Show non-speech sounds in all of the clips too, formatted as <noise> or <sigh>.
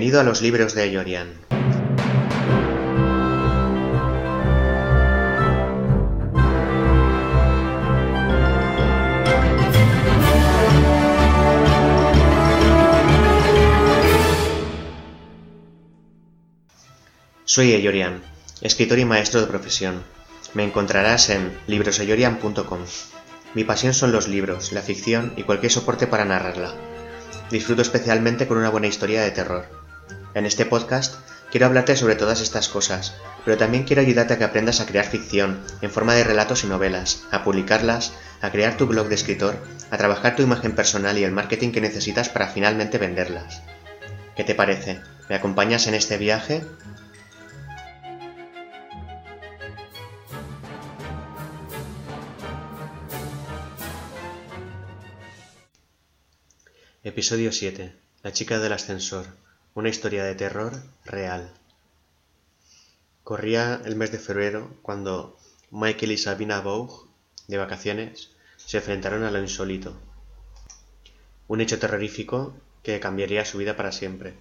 Bienvenido a los libros de Yorian. Soy Eyorian, escritor y maestro de profesión. Me encontrarás en libroseyorian.com. Mi pasión son los libros, la ficción y cualquier soporte para narrarla. Disfruto especialmente con una buena historia de terror. En este podcast quiero hablarte sobre todas estas cosas, pero también quiero ayudarte a que aprendas a crear ficción en forma de relatos y novelas, a publicarlas, a crear tu blog de escritor, a trabajar tu imagen personal y el marketing que necesitas para finalmente venderlas. ¿Qué te parece? ¿Me acompañas en este viaje? Episodio 7. La chica del ascensor. Una historia de terror real. Corría el mes de febrero cuando Michael y Sabina Boug, de vacaciones, se enfrentaron a lo insólito. Un hecho terrorífico que cambiaría su vida para siempre.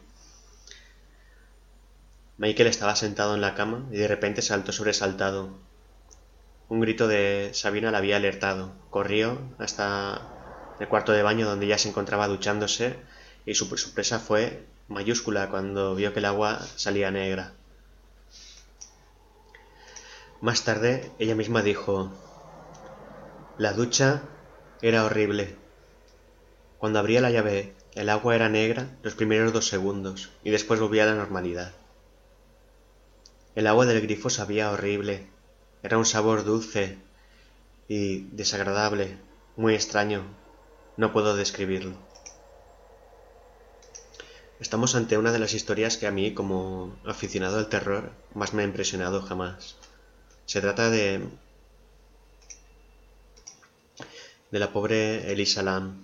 Michael estaba sentado en la cama y de repente saltó sobresaltado. Un grito de Sabina la había alertado. Corrió hasta el cuarto de baño donde ella se encontraba duchándose y su sorpresa fue mayúscula cuando vio que el agua salía negra. Más tarde ella misma dijo, la ducha era horrible. Cuando abría la llave el agua era negra los primeros dos segundos y después volvía a la normalidad. El agua del grifo sabía horrible. Era un sabor dulce y desagradable, muy extraño, no puedo describirlo. Estamos ante una de las historias que a mí, como aficionado al terror, más me ha impresionado jamás. Se trata de... de la pobre Elisa Lam,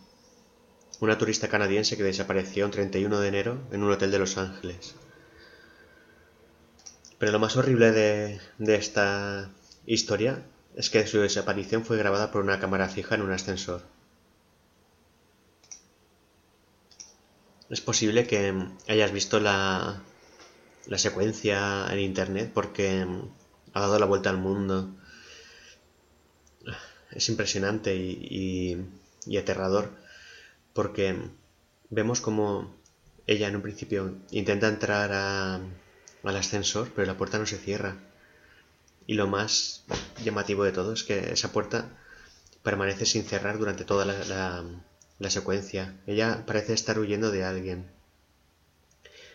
una turista canadiense que desapareció el 31 de enero en un hotel de Los Ángeles. Pero lo más horrible de, de esta historia es que su desaparición fue grabada por una cámara fija en un ascensor. Es posible que hayas visto la, la secuencia en internet porque ha dado la vuelta al mundo. Es impresionante y, y, aterrador porque vemos como ella en un principio intenta entrar al ascensor pero la puerta no se cierra. Y lo más llamativo de todo es que esa puerta permanece sin cerrar durante toda la secuencia. Ella parece estar huyendo de alguien.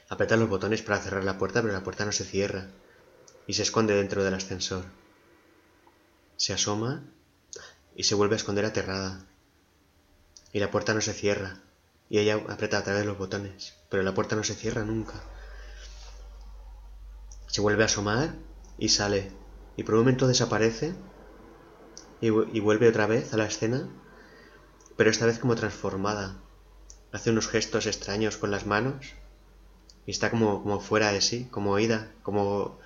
Aprieta los botones para cerrar la puerta, pero la puerta no se cierra. Y se esconde dentro del ascensor. Se asoma y se vuelve a esconder aterrada. Y la puerta no se cierra. Y ella aprieta a través los botones, pero la puerta no se cierra nunca. Se vuelve a asomar y sale. Y por un momento desaparece y vuelve otra vez a la escena pero esta vez como transformada. Hace unos gestos extraños con las manos y está como, como fuera de sí, como oída, como,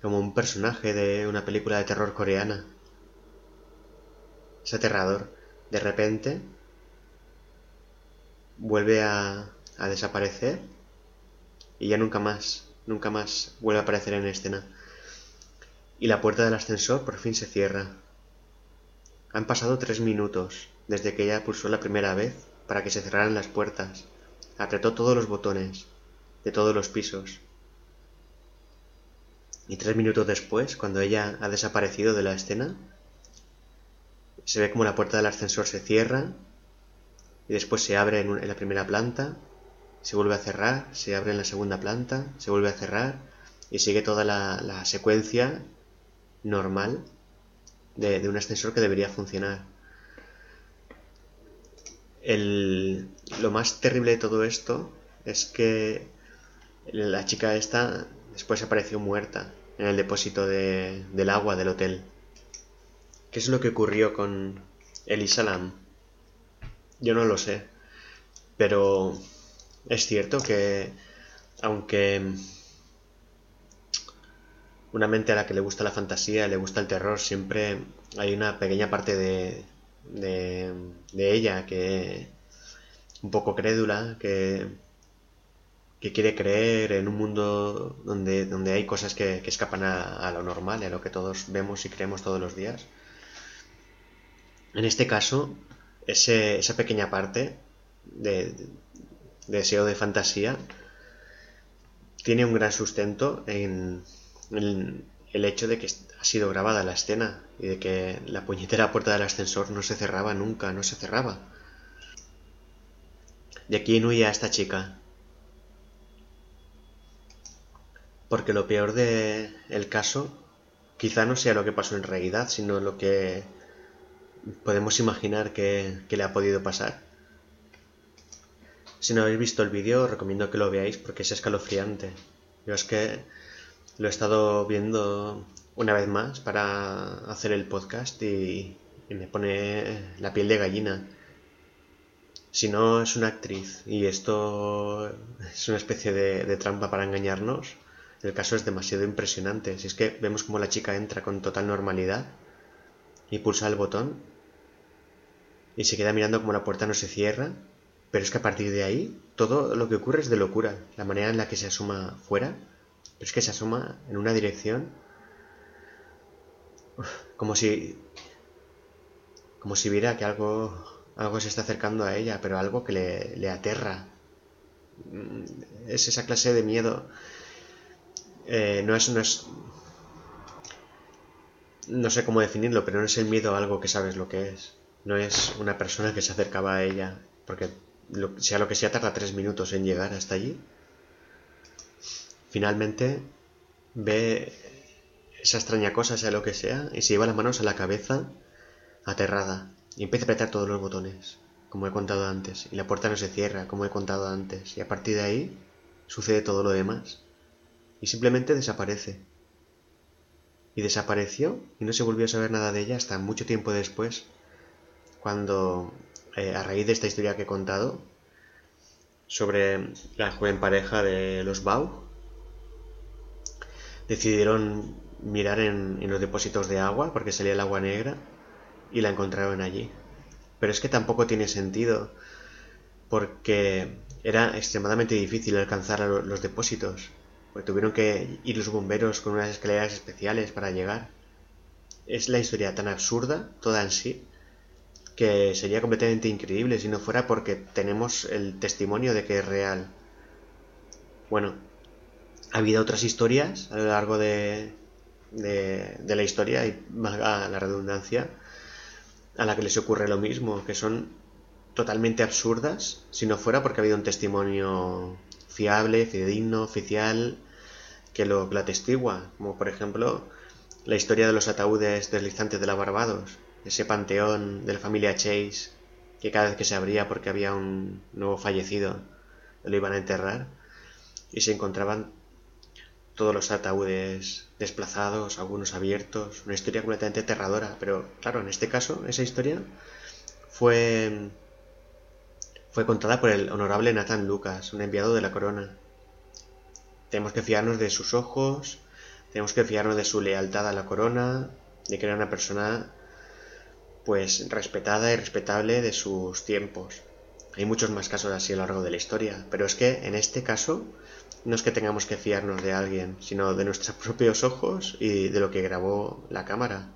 como un personaje de una película de terror coreana. Es aterrador. De repente vuelve a, a desaparecer y ya nunca más, nunca más vuelve a aparecer en escena. Y la puerta del ascensor por fin se cierra. Han pasado tres minutos desde que ella pulsó la primera vez para que se cerraran las puertas. Apretó todos los botones de todos los pisos. Y tres minutos después, cuando ella ha desaparecido de la escena, se ve como la puerta del ascensor se cierra y después se abre en, la primera planta, se vuelve a cerrar, se abre en la segunda planta, se vuelve a cerrar y sigue toda la, secuencia normal de un ascensor que debería funcionar lo más terrible de todo esto es que la chica esta después apareció muerta en el depósito del agua del hotel. ¿Qué es lo que ocurrió con Elisa Lam? Yo no lo sé, pero es cierto que aunque una mente a la que le gusta la fantasía, le gusta el terror, siempre hay una pequeña parte de, de, ella, que un poco crédula, que, que quiere creer en un mundo donde, donde hay cosas que, escapan a, lo normal, a lo que todos vemos y creemos todos los días. En este caso, ese, esa pequeña parte de, deseo de fantasía tiene un gran sustento en, el hecho de que ha sido grabada la escena y de que la puñetera puerta del ascensor no se cerraba nunca, no se cerraba. De aquí huía esta chica. Porque lo peor del el caso quizá no sea lo que pasó en realidad, sino lo que podemos imaginar que, que le ha podido pasar. Si no habéis visto el vídeo, recomiendo que lo veáis porque es escalofriante. Yo es que lo he estado viendo una vez más para hacer el podcast y, me pone la piel de gallina. Si no es una actriz y esto es una especie de, de trampa para engañarnos, el caso es demasiado impresionante. Si es que vemos como la chica entra con total normalidad y pulsa el botón y se queda mirando como la puerta no se cierra pero es que a partir de ahí, todo lo que ocurre es de locura. La manera en la que se asoma fuera, pero es que se asoma en una dirección como si como si viera que algo algo se está acercando a ella, pero algo que le, le aterra. Es esa clase de miedo. Eh, no es, no es no sé cómo definirlo, pero no es el miedo a algo que sabes lo que es. No es una persona que se acercaba a ella, porque sea lo que sea, tarda tres minutos en llegar hasta allí. Finalmente ve esa extraña cosa, sea lo que sea, y se lleva las manos a la cabeza, aterrada, y empieza a apretar todos los botones, como he contado antes, y la puerta no se cierra, como he contado antes, y a partir de ahí sucede todo lo demás, y simplemente desaparece. Y desapareció, y no se volvió a saber nada de ella hasta mucho tiempo después, cuando eh, a raíz de esta historia que he contado sobre la joven pareja de los Bau, decidieron mirar en, los depósitos de agua porque salía el agua negra y la encontraron allí. Pero es que tampoco tiene sentido porque era extremadamente difícil alcanzar los depósitos. Porque tuvieron que ir los bomberos con unas escaleras especiales para llegar. Es la historia tan absurda, toda en sí, que sería completamente increíble si no fuera porque tenemos el testimonio de que es real. Bueno, ha habido otras historias a lo largo de, de, la historia, y valga la redundancia, a la que les ocurre lo mismo, que son totalmente absurdas si no fuera porque ha habido un testimonio fiable, fidedigno, oficial, que lo, que lo atestigua, como por ejemplo la historia de los ataúdes deslizantes de la Barbados, ese panteón de la familia Chase, que cada vez que se abría porque había un nuevo fallecido, lo iban a enterrar, y se encontraban todos los ataúdes desplazados, algunos abiertos, una historia completamente aterradora, pero claro, en este caso, esa historia fue, fue contada por el honorable Nathan Lucas, un enviado de la corona. Tenemos que fiarnos de sus ojos, tenemos que fiarnos de su lealtad a la corona, de que era una persona pues respetada y respetable de sus tiempos. Hay muchos más casos así a lo largo de la historia, pero es que en este caso no es que tengamos que fiarnos de alguien, sino de nuestros <laughs> propios ojos y de lo que grabó la cámara.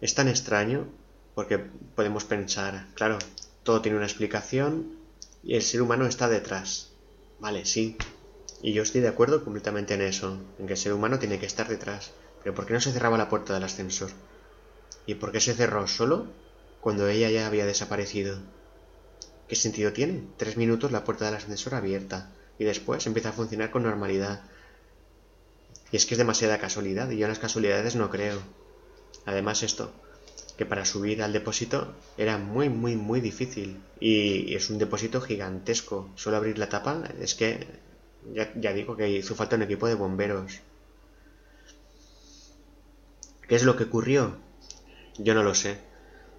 Es tan extraño porque podemos pensar, claro, todo tiene una explicación y el ser humano está detrás. Vale, sí. Y yo estoy de acuerdo completamente en eso, en que el ser humano tiene que estar detrás. Pero ¿por qué no se cerraba la puerta del ascensor? ¿Y por qué se cerró solo cuando ella ya había desaparecido? ¿Qué sentido tiene? Tres minutos la puerta del ascensor abierta y después empieza a funcionar con normalidad. Y es que es demasiada casualidad y yo en las casualidades no creo. Además esto, que para subir al depósito era muy muy muy difícil y es un depósito gigantesco. Solo abrir la tapa es que ya, ya digo que hizo falta un equipo de bomberos. ¿Qué es lo que ocurrió? Yo no lo sé,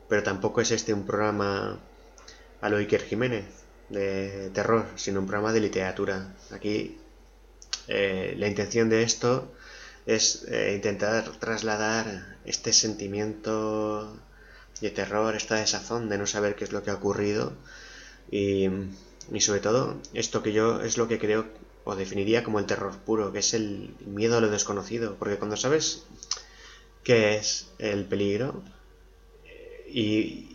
pero tampoco es este un programa a lo Jiménez de terror, sino un programa de literatura. Aquí eh, la intención de esto es eh, intentar trasladar este sentimiento de terror, esta desazón de no saber qué es lo que ha ocurrido y, y sobre todo esto que yo es lo que creo o definiría como el terror puro, que es el miedo a lo desconocido, porque cuando sabes qué es el peligro y,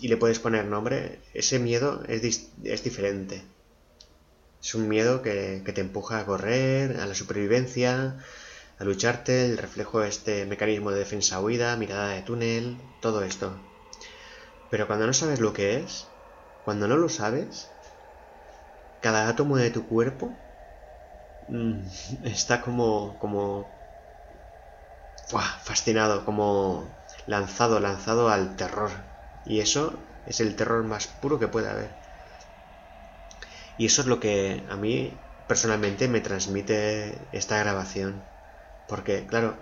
y le puedes poner nombre, ese miedo es, es diferente. Es un miedo que, que, te empuja a correr, a la supervivencia, a lucharte, el reflejo de este mecanismo de defensa-huida, mirada de túnel, todo esto. Pero cuando no sabes lo que es, cuando no lo sabes, cada átomo de tu cuerpo mm, <laughs> está como, como fascinado, como lanzado, lanzado al terror. Y eso es el terror más puro que puede haber. Y eso es lo que a mí personalmente me transmite esta grabación. Porque, claro,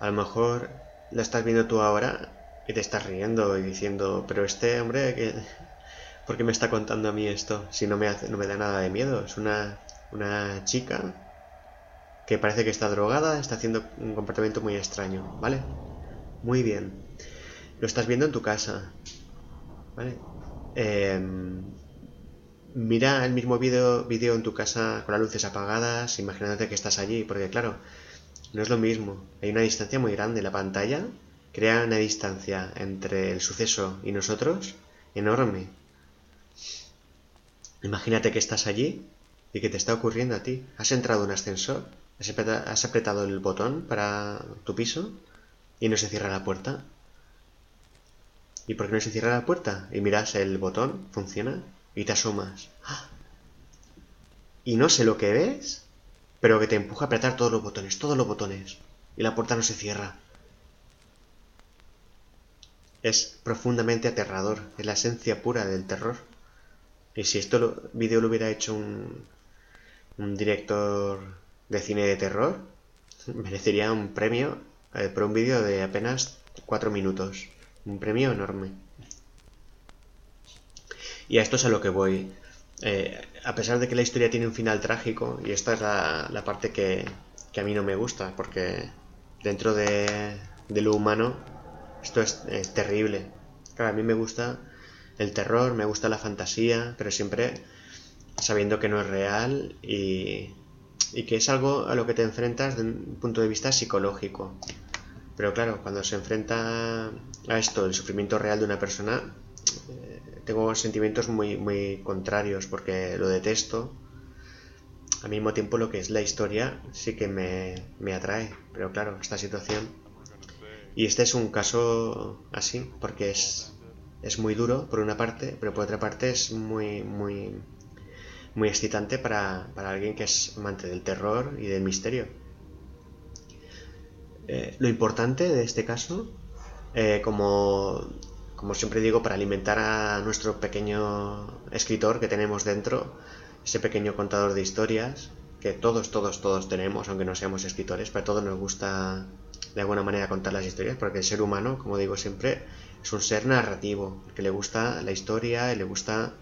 a lo mejor la estás viendo tú ahora y te estás riendo y diciendo, pero este hombre, que ¿por qué me está contando a mí esto? Si no me, hace, no me da nada de miedo. Es una, una chica que parece que está drogada, está haciendo un comportamiento muy extraño, ¿vale? Muy bien. Lo estás viendo en tu casa, ¿vale? Em, mira el mismo vídeo video en tu casa con las luces apagadas, imagínate que estás allí, porque claro, no es lo mismo. Hay una distancia muy grande. La pantalla crea una distancia entre el suceso y nosotros enorme. Imagínate que estás allí y que te está ocurriendo a ti. Has entrado en un ascensor, has apretado el botón para tu piso y no se cierra la puerta. ¿Y por qué no se cierra la puerta? Y miras el botón, funciona, y te asomas. ¡Ah! Y no sé lo que ves, pero que te empuja a apretar todos los botones, todos los botones, y la puerta no se cierra. Es profundamente aterrador, es la esencia pura del terror. Y si esto vídeo lo hubiera hecho un, un director de cine de terror, <laughs> merecería un premio eh, por un vídeo de apenas 4 minutos. Un premio enorme. Y a esto es a lo que voy. Eh, a pesar de que la historia tiene un final trágico, y esta es la, parte que, a mí no me gusta, porque dentro de, lo humano esto es, terrible. Claro, a mí me gusta el terror, me gusta la fantasía, pero siempre sabiendo que no es real y, y que es algo a lo que te enfrentas desde un punto de vista psicológico. Pero claro, cuando se enfrenta a esto, el sufrimiento real de una persona, tengo sentimientos muy, muy contrarios porque lo detesto. Al mismo tiempo lo que es la historia sí que me, atrae, pero claro, esta situación. Y este es un caso así, porque es, es muy duro por una parte, pero por otra parte es muy, muy, muy excitante para, alguien que es amante del terror y del misterio. Eh, lo importante de este caso, eh, como como siempre digo, para alimentar a nuestro pequeño escritor que tenemos dentro, ese pequeño contador de historias, que todos, todos, todos tenemos, aunque no seamos escritores, pero a todos nos gusta de alguna manera contar las historias, porque el ser humano, como digo siempre, es un ser narrativo, que le gusta la historia y le gusta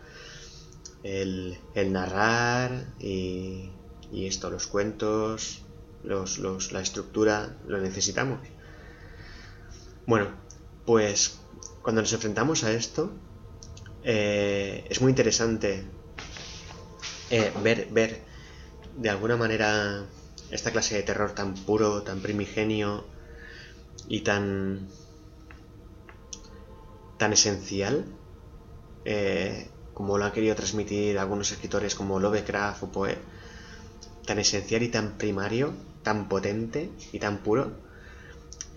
el, narrar y, esto, los cuentos, los, la estructura, lo necesitamos. Bueno, pues cuando nos enfrentamos a esto, eh, es muy interesante eh, ver, ver de alguna manera esta clase de terror tan puro, tan primigenio y tan tan esencial eh, como lo han querido transmitir algunos escritores como Lovecraft o Poe tan esencial y tan primario tan potente y tan puro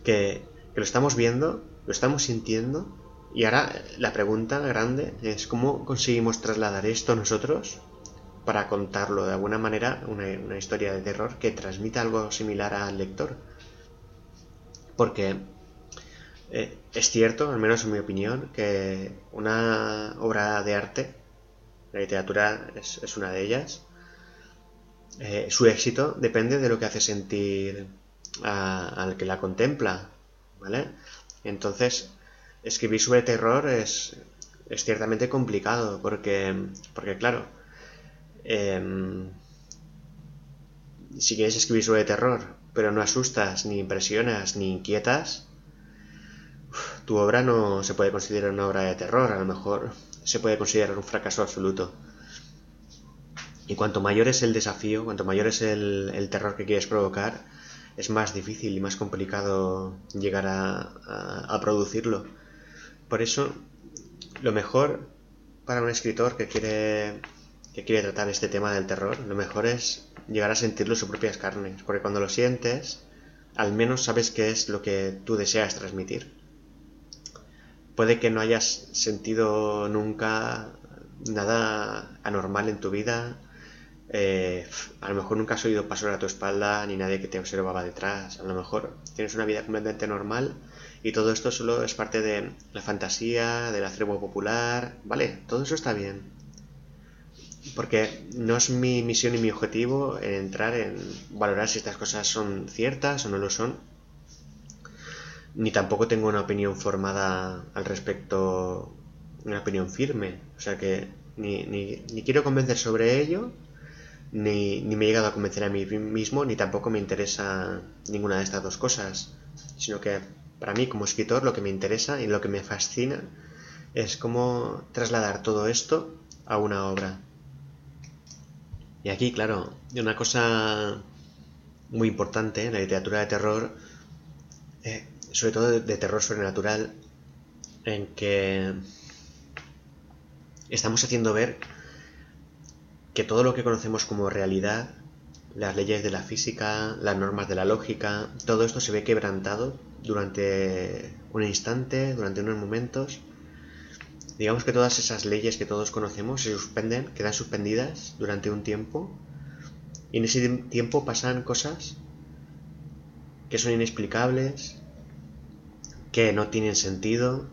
que, lo estamos viendo lo estamos sintiendo. Y ahora la pregunta grande es cómo conseguimos trasladar esto nosotros para contarlo de alguna manera, una, historia de terror que transmita algo similar al lector. Porque eh, es cierto, al menos en mi opinión, que una obra de arte, la literatura es, una de ellas, eh, su éxito depende de lo que hace sentir al que la contempla, ¿vale? Entonces, escribir sobre terror es, es ciertamente complicado porque, porque claro, em, si quieres escribir sobre terror, pero no asustas, ni impresionas, ni inquietas, tu obra no se puede considerar una obra de terror, a lo mejor se puede considerar un fracaso absoluto. Y cuanto mayor es el desafío, cuanto mayor es el, terror que quieres provocar, es más difícil y más complicado llegar a, producirlo. Por eso, lo mejor para un escritor que quiere, que quiere tratar este tema del terror, lo mejor es llegar a sentirlo en sus propias carnes. Porque cuando lo sientes, al menos sabes qué es lo que tú deseas transmitir. Puede que no hayas sentido nunca nada anormal en tu vida, eh, a lo mejor nunca has oído pasos a tu espalda ni nadie que te observaba detrás. A lo mejor tienes una vida completamente normal y todo esto solo es parte de la fantasía, del acervo popular. Vale, todo eso está bien. Porque no es mi misión y mi objetivo entrar en valorar si estas cosas son ciertas o no lo son. Ni tampoco tengo una opinión formada al respecto, una opinión firme. O sea que ni, ni, ni quiero convencer sobre ello, ni, ni me he llegado a convencer a mí mismo, ni tampoco me interesa ninguna de estas dos cosas, sino que para mí como escritor lo que me interesa y lo que me fascina es cómo trasladar todo esto a una obra. Y aquí, claro, una cosa muy importante en la literatura de terror, eh, sobre todo de, de terror sobrenatural, en que estamos haciendo ver que todo lo que conocemos como realidad, las leyes de la física, las normas de la lógica, todo esto se ve quebrantado durante un instante, durante unos momentos. Digamos que todas esas leyes que todos conocemos se suspenden, quedan suspendidas durante un tiempo. Y en ese tiempo pasan cosas que son inexplicables, que no tienen sentido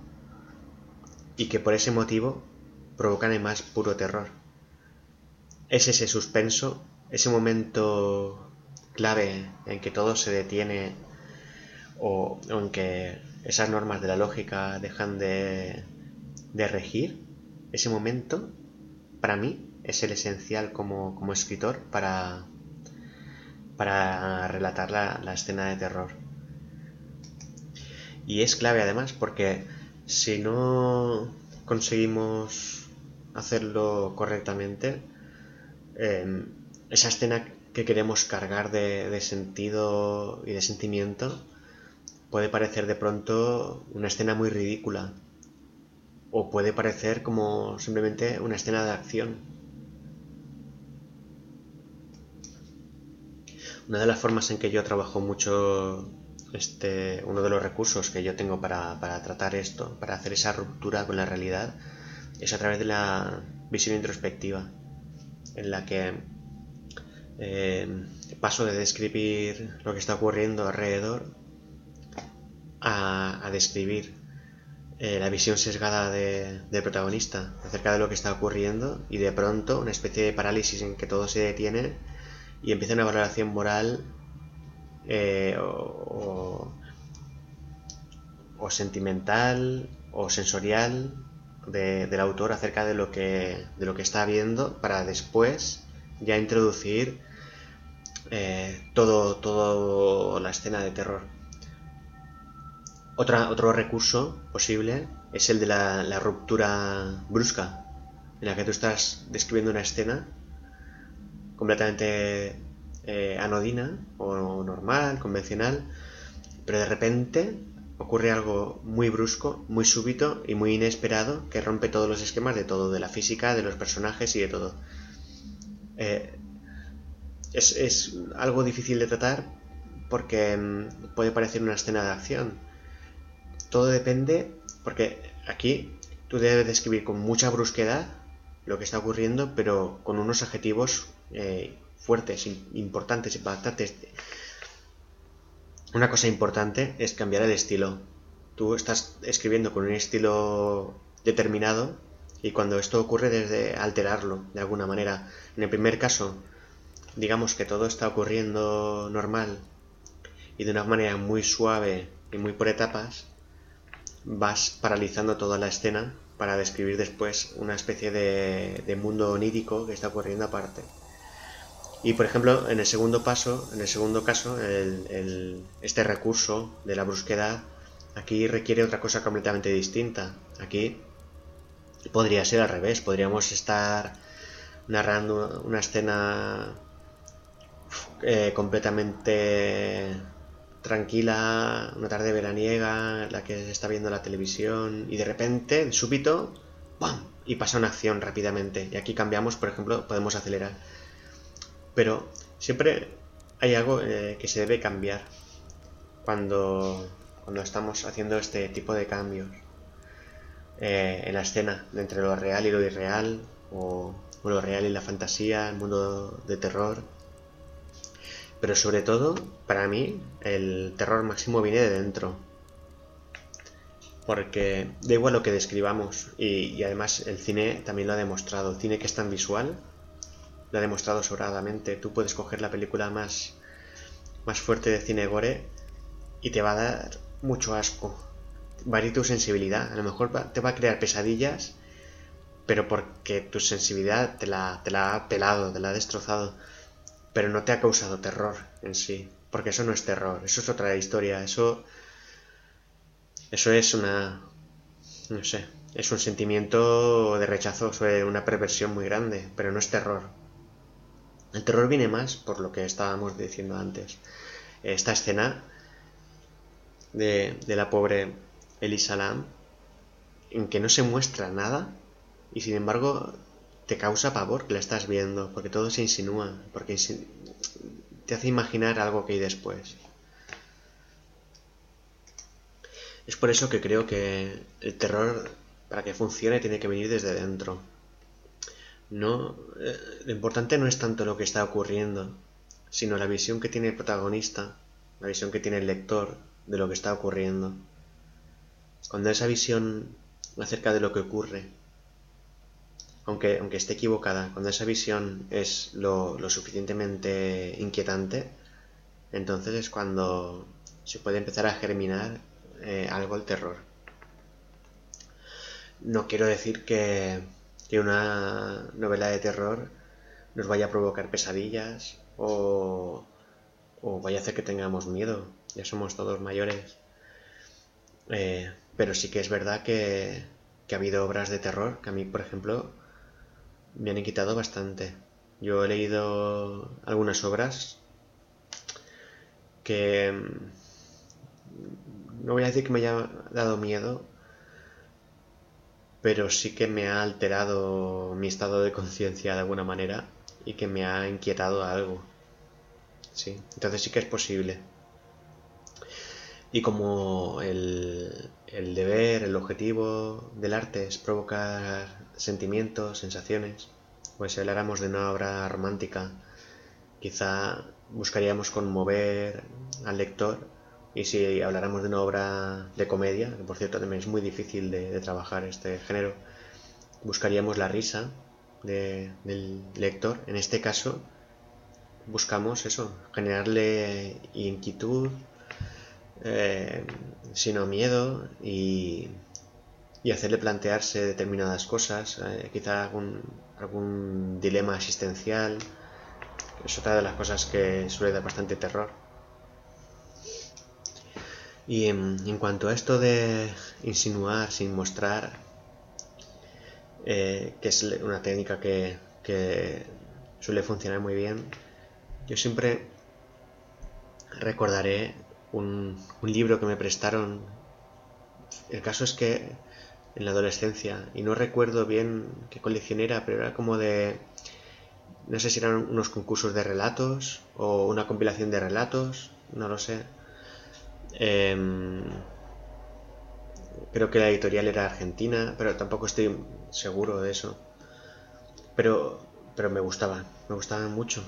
y que por ese motivo provocan el más puro terror es ese suspenso, ese momento clave en que todo se detiene o en que esas normas de la lógica dejan de, regir, ese momento, para mí, es el esencial como, escritor para, para relatar la, la escena de terror. Y es clave además porque si no conseguimos hacerlo correctamente, Esa escena que queremos cargar de, sentido y de sentimiento puede parecer de pronto una escena muy ridícula o puede parecer como simplemente una escena de acción. Una de las formas en que yo trabajo mucho, este, uno de los recursos que yo tengo para, para tratar esto, para hacer esa ruptura con la realidad, es a través de la visión introspectiva en la que eh, paso de describir lo que está ocurriendo alrededor a, describir eh, la visión sesgada del protagonista acerca de lo que está ocurriendo y de pronto una especie de parálisis en que todo se detiene y empieza una valoración moral eh, o, sentimental o sensorial del autor acerca de lo que, de lo que está viendo para después ya introducir eh, todo, la escena de terror. Otro recurso posible es el de la, ruptura brusca, en la que tú estás describiendo una escena completamente eh, anodina o normal, convencional, pero de repente ocurre algo muy brusco, muy súbito y muy inesperado que rompe todos los esquemas de todo, de la física, de los personajes y de todo. Eh, es, algo difícil de tratar porque mm, puede parecer una escena de acción. Todo depende, porque aquí tú debes describir con mucha brusquedad lo que está ocurriendo, pero con unos adjetivos eh, fuertes, importantes, impactantes una cosa importante es cambiar el estilo. Tú estás escribiendo con un estilo determinado y cuando esto ocurre desde alterarlo de alguna manera. En el primer caso, digamos que todo está ocurriendo normal y de una manera muy suave y muy por etapas, vas paralizando toda la escena para describir después una especie de, de mundo onírico que está ocurriendo aparte. Y por ejemplo, en el segundo paso, en el segundo caso, este recurso de la brusquedad aquí requiere otra cosa completamente distinta. Aquí podría ser al revés, podríamos estar narrando una escena eh, completamente tranquila, una tarde veraniega, la que se está viendo la televisión y de repente, de súbito, ¡pam! y pasa una acción rápidamente. Y aquí cambiamos, por ejemplo, podemos acelerar. Pero siempre hay algo eh, que se debe cambiar cuando, cuando estamos haciendo este tipo de cambios eh, en la escena, entre lo real y lo irreal, o, lo real y la fantasía, el mundo de terror. Pero sobre todo, para mí, el terror máximo viene de dentro porque da igual lo que describamos y, además el cine también lo ha demostrado. El cine que es tan visual lo ha demostrado sobradamente. Tú puedes coger la película más, más fuerte de cine gore y te va a dar mucho asco. Va a ir tu sensibilidad. A lo mejor te va a crear pesadillas, pero porque tu sensibilidad te la, te la ha pelado, te la ha destrozado. Pero no te ha causado terror en sí. Porque eso no es terror, eso es otra historia. Eso eso es una... no sé, es un sentimiento de rechazo, es una perversión muy grande, pero no es terror. El terror viene más por lo que estábamos diciendo antes. Esta escena de, de la pobre Elisa Lam, en que no se muestra nada y sin embargo te causa pavor que la estás viendo, porque todo se insinúa, porque te hace imaginar algo que hay después. Es por eso que creo que el terror, para que funcione, tiene que venir desde dentro. No, eh, lo importante no es tanto lo que está ocurriendo, sino la visión que tiene el protagonista, la visión que tiene el lector de lo que está ocurriendo. Cuando esa visión acerca de lo que ocurre, aunque, aunque esté equivocada, cuando esa visión es lo, lo suficientemente inquietante, entonces es cuando se puede empezar a germinar eh, algo el terror. No quiero decir que, que una novela de terror nos vaya a provocar pesadillas o, o vaya a hacer que tengamos miedo. Ya somos todos mayores. Eh, pero sí que es verdad que, que ha habido obras de terror que a mí, por ejemplo, me han quitado bastante. Yo he leído algunas obras que no voy a decir que me haya dado miedo, pero sí que me ha alterado mi estado de conciencia de alguna manera y que me ha inquietado algo. Sí, entonces sí que es posible. Y como el, el deber, el objetivo del arte es provocar sentimientos, sensaciones, pues si habláramos de una obra romántica, quizá buscaríamos conmover al lector y si habláramos de una obra de comedia, que por cierto también es muy difícil de, trabajar este género, buscaríamos la risa del lector. En este caso, buscamos eso, generarle inquietud, eh, sino miedo y, y, hacerle plantearse determinadas cosas, eh, quizá algún, algún dilema existencial. Es otra de las cosas que suele dar bastante terror. Y en, cuanto a esto de insinuar sin mostrar, eh, que es una técnica que, suele funcionar muy bien, yo siempre recordaré un, libro que me prestaron. El caso es que en la adolescencia, y no recuerdo bien qué colección era, pero era como de... No sé si eran unos concursos de relatos o una compilación de relatos, no lo sé Em, creo que la editorial era argentina, pero tampoco estoy seguro de eso. Pero, pero me gustaba, me gustaban mucho.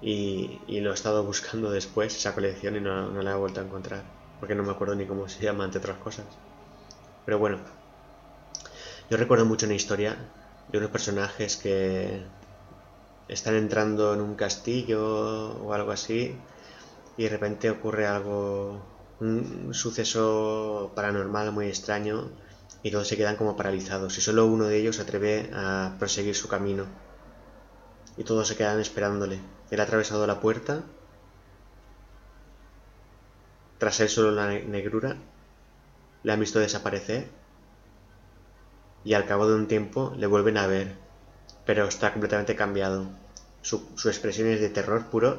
Y, lo he estado buscando después, esa colección, y no, no la he vuelto a encontrar. Porque no me acuerdo ni cómo se llama, entre otras cosas. Pero bueno, yo recuerdo mucho una historia de unos personajes que están entrando en un castillo o algo así y de repente ocurre algo un suceso paranormal muy extraño y todos se quedan como paralizados. Y solo uno de ellos se atreve a proseguir su camino. Y todos se quedan esperándole. Él ha atravesado la puerta, tras él solo la negrura, le han visto desaparecer. Y al cabo de un tiempo le vuelven a ver, pero está completamente cambiado. Su, su expresión es de terror puro.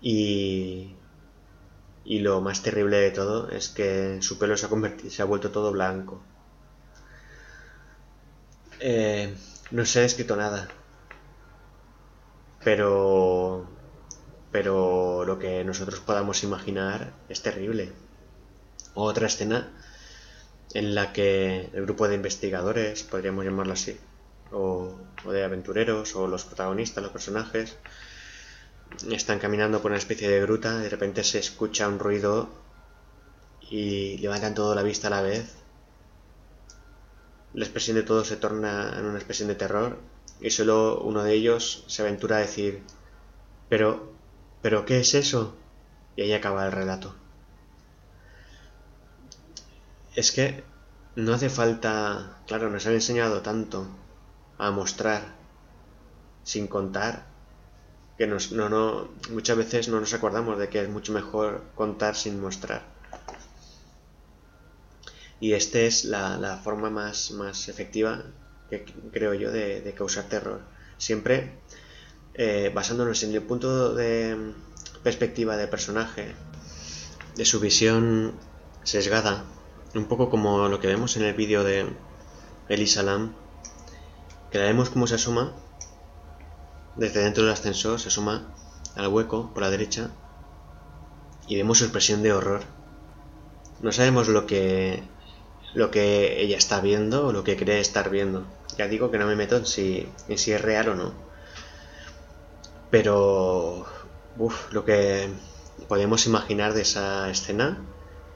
Y, y lo más terrible de todo es que su pelo se ha, convertido, se ha vuelto todo blanco. Eh, no se ha escrito nada. Pero. Pero lo que nosotros podamos imaginar es terrible. Otra escena en la que el grupo de investigadores, podríamos llamarlo así, o, o de aventureros, o los protagonistas, los personajes, están caminando por una especie de gruta, de repente se escucha un ruido y levantan toda la vista a la vez. La expresión de todos se torna en una expresión de terror y solo uno de ellos se aventura a decir, pero, pero, ¿qué es eso? Y ahí acaba el relato. Es que no hace falta, claro, nos han enseñado tanto a mostrar sin contar que nos, no, no, muchas veces no nos acordamos de que es mucho mejor contar sin mostrar. Y esta es la, forma más, más, efectiva, que creo yo, de, causar terror. Siempre eh, basándonos en el punto de perspectiva del personaje, de su visión sesgada, un poco como lo que vemos en el vídeo de Elisa Lam, que la vemos cómo se asoma desde dentro del ascensor se asoma al hueco por la derecha y vemos su expresión de horror. No sabemos lo que lo que ella está viendo o lo que cree estar viendo. Ya digo que no me meto en si, en si es real o no. Pero uf, lo que podemos imaginar de esa escena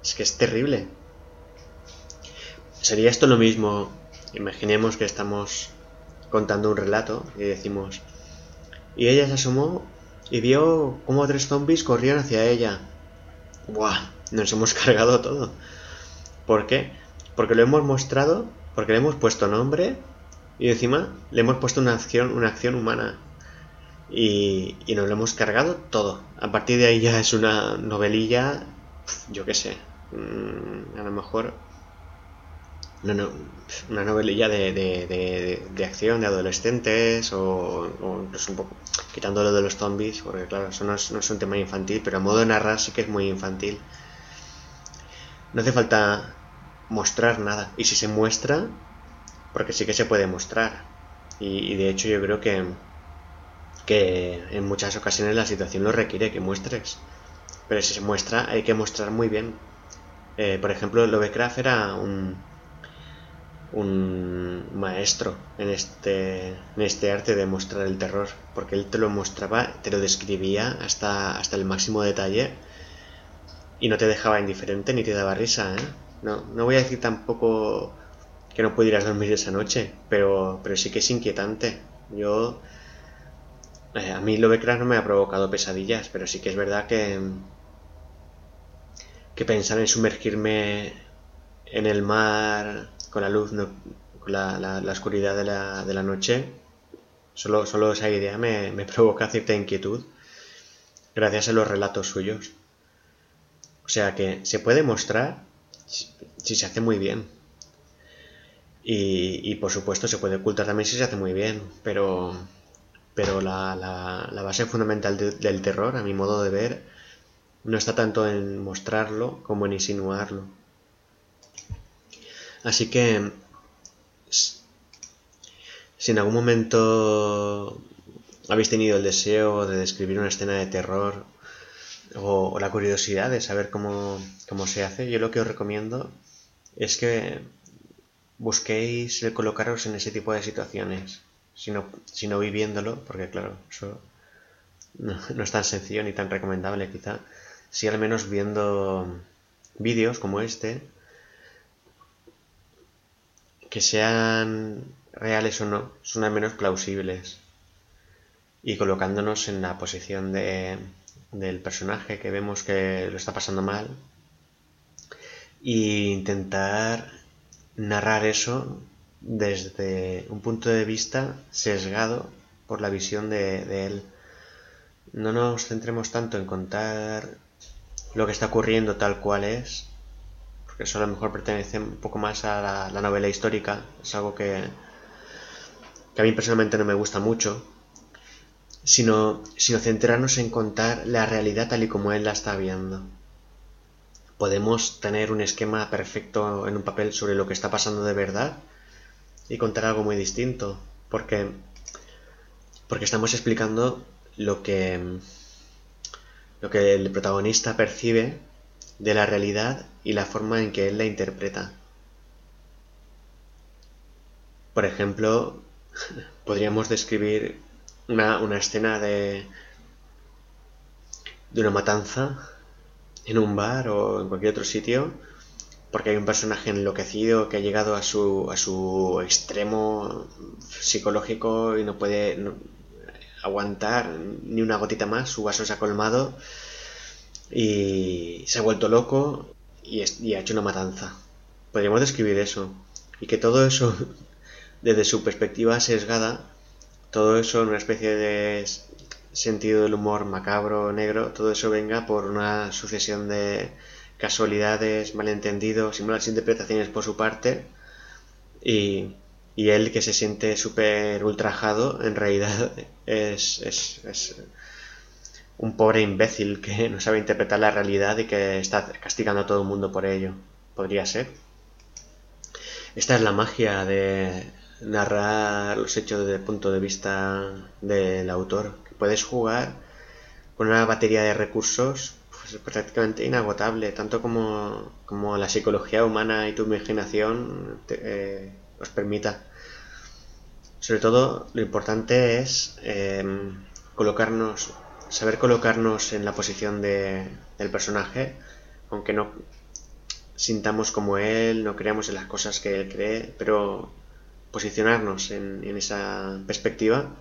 es que es terrible. Sería esto lo mismo. Imaginemos que estamos contando un relato y decimos, y ella se asomó y vio cómo tres zombies corrían hacia ella. ¡Buah! Nos hemos <laughs> cargado todo. ¿Por qué? Porque lo hemos mostrado, porque le hemos puesto nombre y encima le hemos puesto una acción, una acción humana. Y, y nos lo hemos cargado todo. A partir de ahí ya es una novelilla, yo qué sé. Mm, a lo mejor una, una novelilla de, de, de, acción de adolescentes o, incluso un poco quitándolo de los zombies, porque claro, eso no es, no un tema infantil, pero a modo de narrar sí que es muy infantil. No hace falta mostrar nada, y si se muestra, porque sí que se puede mostrar, y, de hecho yo creo que, que en muchas ocasiones la situación lo requiere que muestres, pero si se muestra hay que mostrar muy bien. Eh, por ejemplo, Lovecraft era un, un maestro en este, en este arte de mostrar el terror, porque él te lo mostraba, te lo describía hasta, hasta el máximo detalle y no te dejaba indiferente ni te daba risa. ¿eh? No, no voy a decir tampoco que no pudieras dormir esa noche, pero, pero sí que es inquietante. Yo, eh, a mí Lovecraft no me ha provocado pesadillas, pero sí que es verdad que, que pensar en sumergirme en el mar con la luz, no, con la, la, oscuridad de la, de la, noche, solo, solo esa idea me, me, <laughs> provoca cierta inquietud gracias a los relatos suyos. O sea que se puede mostrar si, se hace muy bien. Y, y, por supuesto se puede ocultar también si se hace muy bien, pero, pero la, la, la base fundamental del terror, a mi modo de ver, no está tanto en mostrarlo como en insinuarlo. Así que, si en algún momento habéis tenido el deseo de describir una escena de terror o, la curiosidad de saber cómo, se hace, yo lo que os recomiendo es que busquéis colocaros en ese tipo de situaciones, sino, sino viviéndolo, porque claro, eso no, no, es tan sencillo ni tan recomendable quizá, si al menos viendo vídeos como este, que sean reales o no, son al menos plausibles. Y colocándonos en la posición de, del personaje que vemos que lo está pasando mal. E intentar narrar eso desde un punto de vista sesgado por la visión de, de él. No nos centremos tanto en contar lo que está ocurriendo tal cual es, porque eso a lo mejor pertenece un poco más a la, novela histórica, es algo que, que a mí personalmente no me gusta mucho, sino, sino centrarnos en contar la realidad tal y como él la está viendo. Podemos tener un esquema perfecto en un papel sobre lo que está pasando de verdad y contar algo muy distinto, porque, porque estamos explicando lo que, lo que el protagonista percibe de la realidad y la forma en que él la interpreta. Por ejemplo, <laughs> podríamos describir una, una escena de, de una matanza en un bar o en cualquier otro sitio porque hay un personaje enloquecido que ha llegado a su, a su extremo psicológico y no puede aguantar ni una gotita más, su vaso se ha colmado y se ha vuelto loco y, y ha hecho una matanza. Podríamos describir eso. Y que todo eso, <laughs> desde su perspectiva sesgada, todo eso en una especie de sentido del humor macabro, negro, todo eso venga por una sucesión de casualidades, malentendidos y malas interpretaciones por su parte y, y él que se siente súper ultrajado en realidad <laughs> es, es, es, un pobre imbécil que <laughs> no sabe interpretar la realidad y que está castigando a todo el mundo por ello. Podría ser. Esta es la magia de narrar los hechos desde el punto de vista del autor. Que puedes jugar con una batería de recursos es prácticamente inagotable, tanto como, como, la psicología humana y tu imaginación te, eh, os permita. Sobre todo, lo importante es eh, colocarnos, saber colocarnos en la posición de, del personaje, aunque no sintamos como él, no creamos en las cosas que él cree, pero posicionarnos en, en esa perspectiva,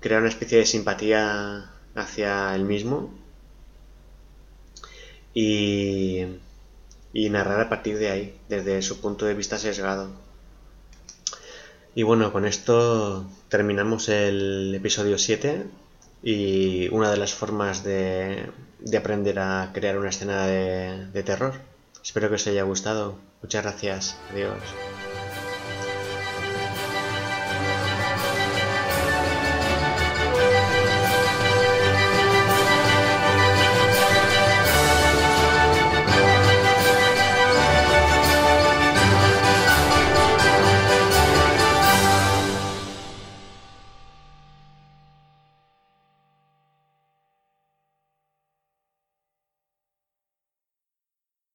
crear una especie de simpatía hacia él mismo y, y narrar a partir de ahí, desde su punto de vista sesgado. Y bueno, con esto terminamos el episodio 7 y una de las formas de, de aprender a crear una escena de terror. Espero que os haya gustado. Muchas gracias. Adiós.